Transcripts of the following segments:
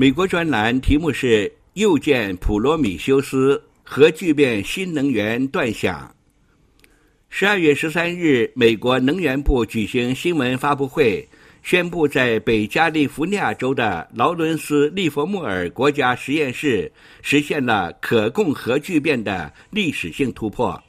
美国专栏题目是“又见普罗米修斯核聚变新能源断响”。十二月十三日，美国能源部举行新闻发布会，宣布在北加利福尼亚州的劳伦斯利佛莫尔国家实验室实现了可供核聚变的历史性突破。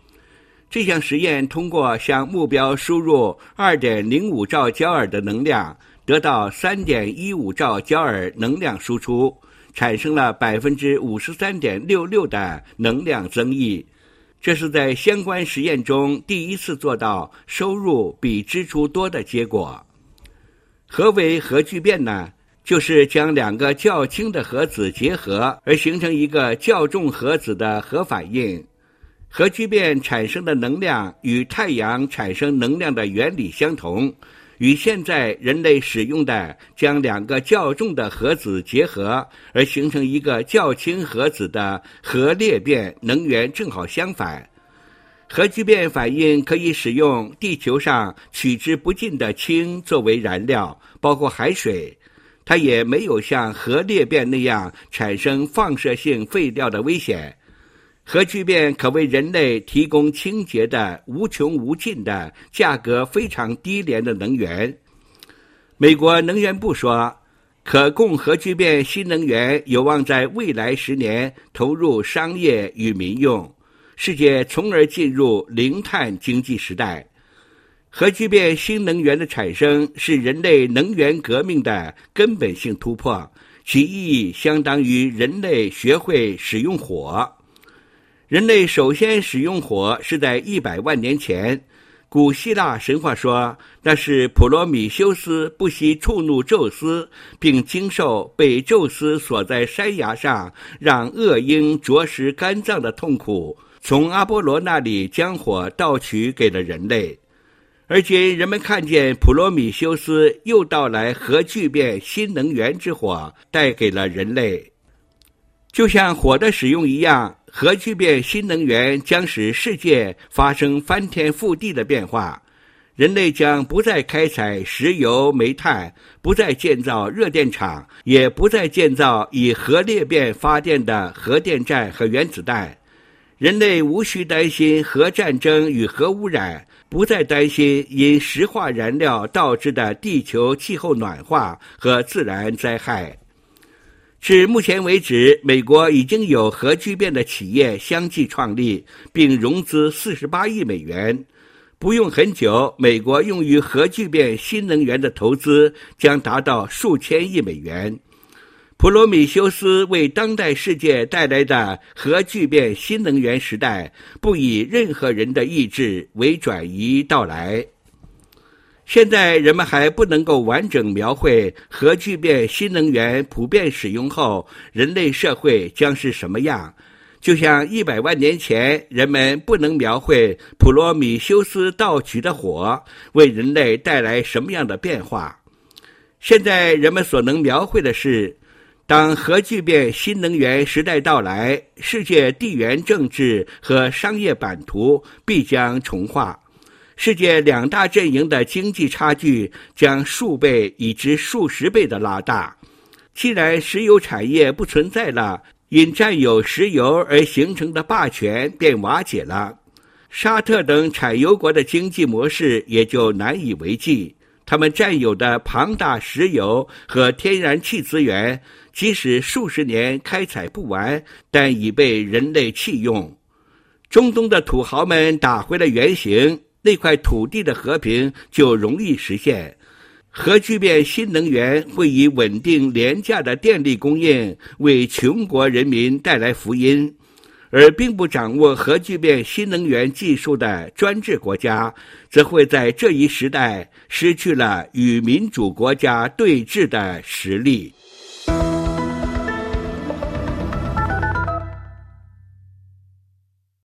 这项实验通过向目标输入二点零五兆焦耳的能量，得到三点一五兆焦耳能量输出，产生了百分之五十三点六六的能量增益。这是在相关实验中第一次做到收入比支出多的结果。何为核聚变呢？就是将两个较轻的核子结合，而形成一个较重核子的核反应。核聚变产生的能量与太阳产生能量的原理相同，与现在人类使用的将两个较重的核子结合而形成一个较轻核子的核裂变能源正好相反。核聚变反应可以使用地球上取之不尽的氢作为燃料，包括海水，它也没有像核裂变那样产生放射性废料的危险。核聚变可为人类提供清洁的、无穷无尽的、价格非常低廉的能源。美国能源部说，可供核聚变新能源有望在未来十年投入商业与民用，世界从而进入零碳经济时代。核聚变新能源的产生是人类能源革命的根本性突破，其意义相当于人类学会使用火。人类首先使用火是在一百万年前，古希腊神话说那是普罗米修斯不惜触怒宙斯，并经受被宙斯锁在山崖上让恶鹰啄食肝脏的痛苦，从阿波罗那里将火盗取给了人类。而今人们看见普罗米修斯又到来核聚变新能源之火，带给了人类，就像火的使用一样。核聚变新能源将使世界发生翻天覆地的变化，人类将不再开采石油、煤炭，不再建造热电厂，也不再建造以核裂变发电的核电站和原子弹。人类无需担心核战争与核污染，不再担心因石化燃料导致的地球气候暖化和自然灾害。至目前为止，美国已经有核聚变的企业相继创立，并融资四十八亿美元。不用很久，美国用于核聚变新能源的投资将达到数千亿美元。普罗米修斯为当代世界带来的核聚变新能源时代，不以任何人的意志为转移到来。现在人们还不能够完整描绘核聚变新能源普遍使用后人类社会将是什么样，就像一百万年前人们不能描绘普罗米修斯盗取的火为人类带来什么样的变化。现在人们所能描绘的是，当核聚变新能源时代到来，世界地缘政治和商业版图必将重画。世界两大阵营的经济差距将数倍以至数十倍的拉大。既然石油产业不存在了，因占有石油而形成的霸权便瓦解了。沙特等产油国的经济模式也就难以为继。他们占有的庞大石油和天然气资源，即使数十年开采不完，但已被人类弃用。中东的土豪们打回了原形。那块土地的和平就容易实现。核聚变新能源会以稳定廉价的电力供应为穷国人民带来福音，而并不掌握核聚变新能源技术的专制国家，则会在这一时代失去了与民主国家对峙的实力。